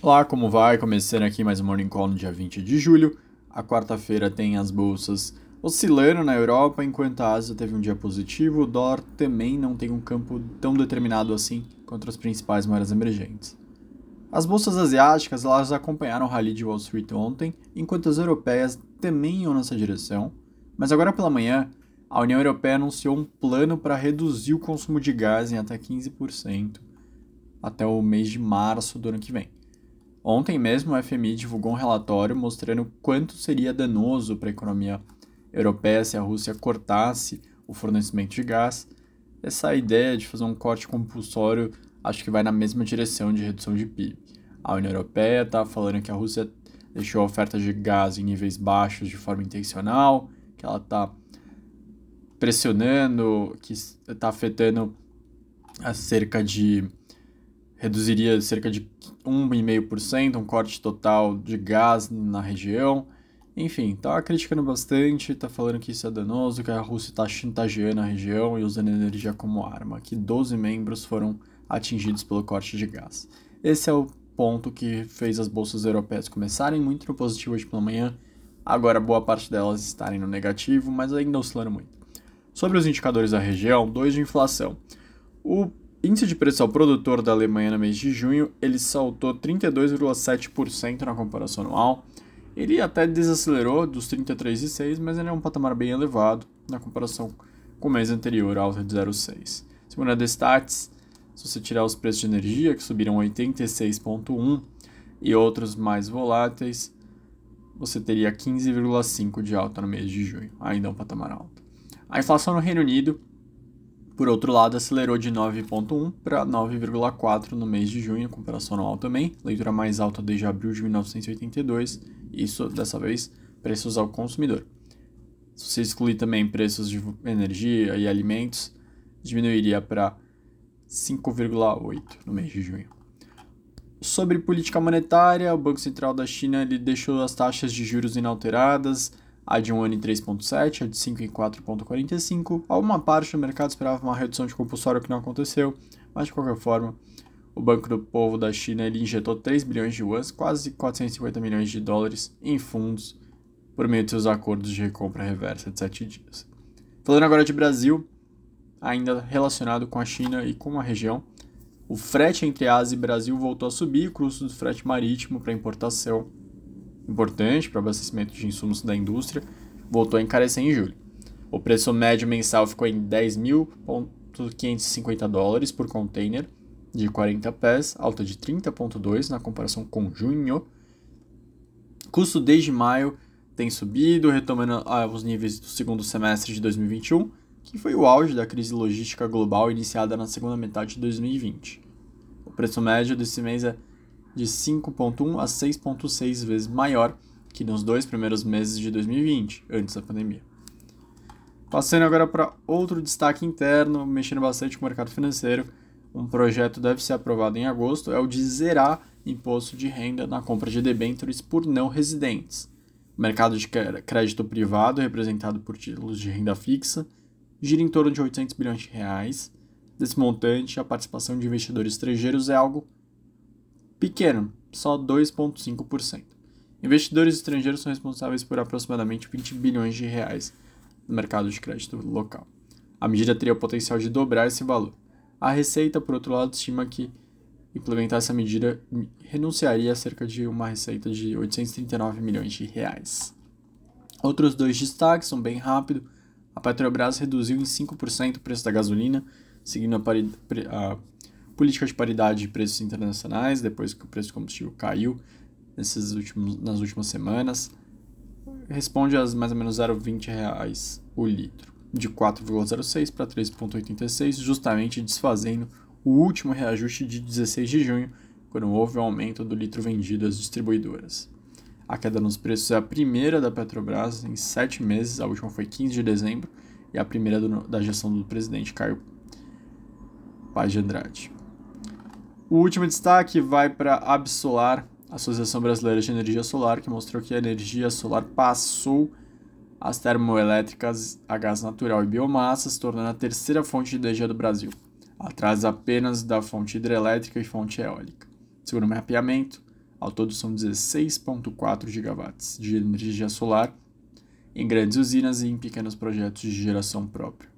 Olá, como vai? Começando aqui mais um Morning Call no dia 20 de julho. A quarta-feira tem as bolsas oscilando na Europa, enquanto a Ásia teve um dia positivo. O dólar também não tem um campo tão determinado assim contra as principais moedas emergentes. As bolsas asiáticas elas acompanharam o rally de Wall Street ontem, enquanto as europeias também iam nessa direção. Mas agora pela manhã, a União Europeia anunciou um plano para reduzir o consumo de gás em até 15% até o mês de março do ano que vem. Ontem mesmo o FMI divulgou um relatório mostrando quanto seria danoso para a economia europeia se a Rússia cortasse o fornecimento de gás. Essa ideia de fazer um corte compulsório acho que vai na mesma direção de redução de PIB. A União Europeia está falando que a Rússia deixou a oferta de gás em níveis baixos de forma intencional, que ela está pressionando, que está afetando cerca de reduziria cerca de 1,5%, um corte total de gás na região. Enfim, tá criticando bastante, tá falando que isso é danoso, que a Rússia está chantageando a região e usando energia como arma, que 12 membros foram atingidos pelo corte de gás. Esse é o ponto que fez as bolsas europeias começarem muito no positivo hoje pela manhã, agora boa parte delas estarem no negativo, mas ainda oscilando muito. Sobre os indicadores da região, dois de inflação. O índice de preço ao produtor da Alemanha no mês de junho, ele saltou 32,7% na comparação anual. Ele até desacelerou dos 33,6, mas ele é um patamar bem elevado na comparação com o mês anterior, alta de 0,6. Segundo a Destats, se você tirar os preços de energia, que subiram 86,1, e outros mais voláteis, você teria 15,5 de alta no mês de junho, ainda é um patamar alto. A inflação no Reino Unido por outro lado, acelerou de 9,1 para 9,4 no mês de junho, comparação anual também, leitura mais alta desde abril de 1982, isso dessa vez preços ao consumidor. Se você excluir também preços de energia e alimentos, diminuiria para 5,8 no mês de junho. Sobre política monetária, o Banco Central da China ele deixou as taxas de juros inalteradas a de um ano em 3,7, a de 5 em 4,45. Alguma parte do mercado esperava uma redução de compulsório que não aconteceu, mas de qualquer forma, o Banco do Povo da China ele injetou 3 bilhões de yuans, quase 450 milhões de dólares, em fundos por meio de seus acordos de recompra reversa de 7 dias. Falando agora de Brasil, ainda relacionado com a China e com a região, o frete entre Ásia e Brasil voltou a subir, o custo do frete marítimo para importação importante para o abastecimento de insumos da indústria, voltou a encarecer em julho. O preço médio mensal ficou em 10.550 dólares por container de 40 pés, alta de 30,2 na comparação com junho. Custo desde maio tem subido, retomando os níveis do segundo semestre de 2021, que foi o auge da crise logística global iniciada na segunda metade de 2020. O preço médio desse mês é de 5,1 a 6,6 vezes maior que nos dois primeiros meses de 2020, antes da pandemia. Passando agora para outro destaque interno, mexendo bastante com o mercado financeiro, um projeto deve ser aprovado em agosto, é o de zerar imposto de renda na compra de debêntures por não residentes. O mercado de crédito privado, representado por títulos de renda fixa, gira em torno de 800 bilhões de reais. Desse montante, a participação de investidores estrangeiros é algo pequeno, só 2,5%. Investidores estrangeiros são responsáveis por aproximadamente 20 bilhões de reais no mercado de crédito local. A medida teria o potencial de dobrar esse valor. A Receita, por outro lado, estima que implementar essa medida renunciaria a cerca de uma receita de 839 milhões de reais. Outros dois destaques são bem rápido. A Petrobras reduziu em 5% o preço da gasolina, seguindo a, a política de paridade de preços internacionais, depois que o preço do combustível caiu nesses últimos, nas últimas semanas, responde a mais ou menos 0,20 reais o litro, de 4,06 para 3,86, justamente desfazendo o último reajuste de 16 de junho, quando houve o aumento do litro vendido às distribuidoras. A queda nos preços é a primeira da Petrobras em sete meses, a última foi 15 de dezembro, e a primeira do, da gestão do presidente Caio Paz de Andrade. O último destaque vai para a Absolar, Associação Brasileira de Energia Solar, que mostrou que a energia solar passou as termoelétricas a gás natural e biomassa, se tornando a terceira fonte de energia do Brasil, atrás apenas da fonte hidrelétrica e fonte eólica. Segundo o mapeamento, Ao todo são 16,4 gigawatts de energia solar em grandes usinas e em pequenos projetos de geração própria.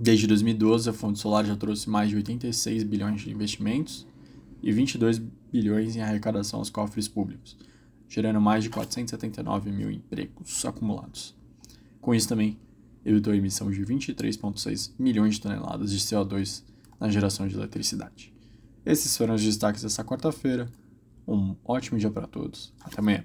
Desde 2012, a fonte solar já trouxe mais de 86 bilhões de investimentos e 22 bilhões em arrecadação aos cofres públicos, gerando mais de 479 mil empregos acumulados. Com isso também, evitou a emissão de 23,6 milhões de toneladas de CO2 na geração de eletricidade. Esses foram os destaques dessa quarta-feira. Um ótimo dia para todos. Até amanhã.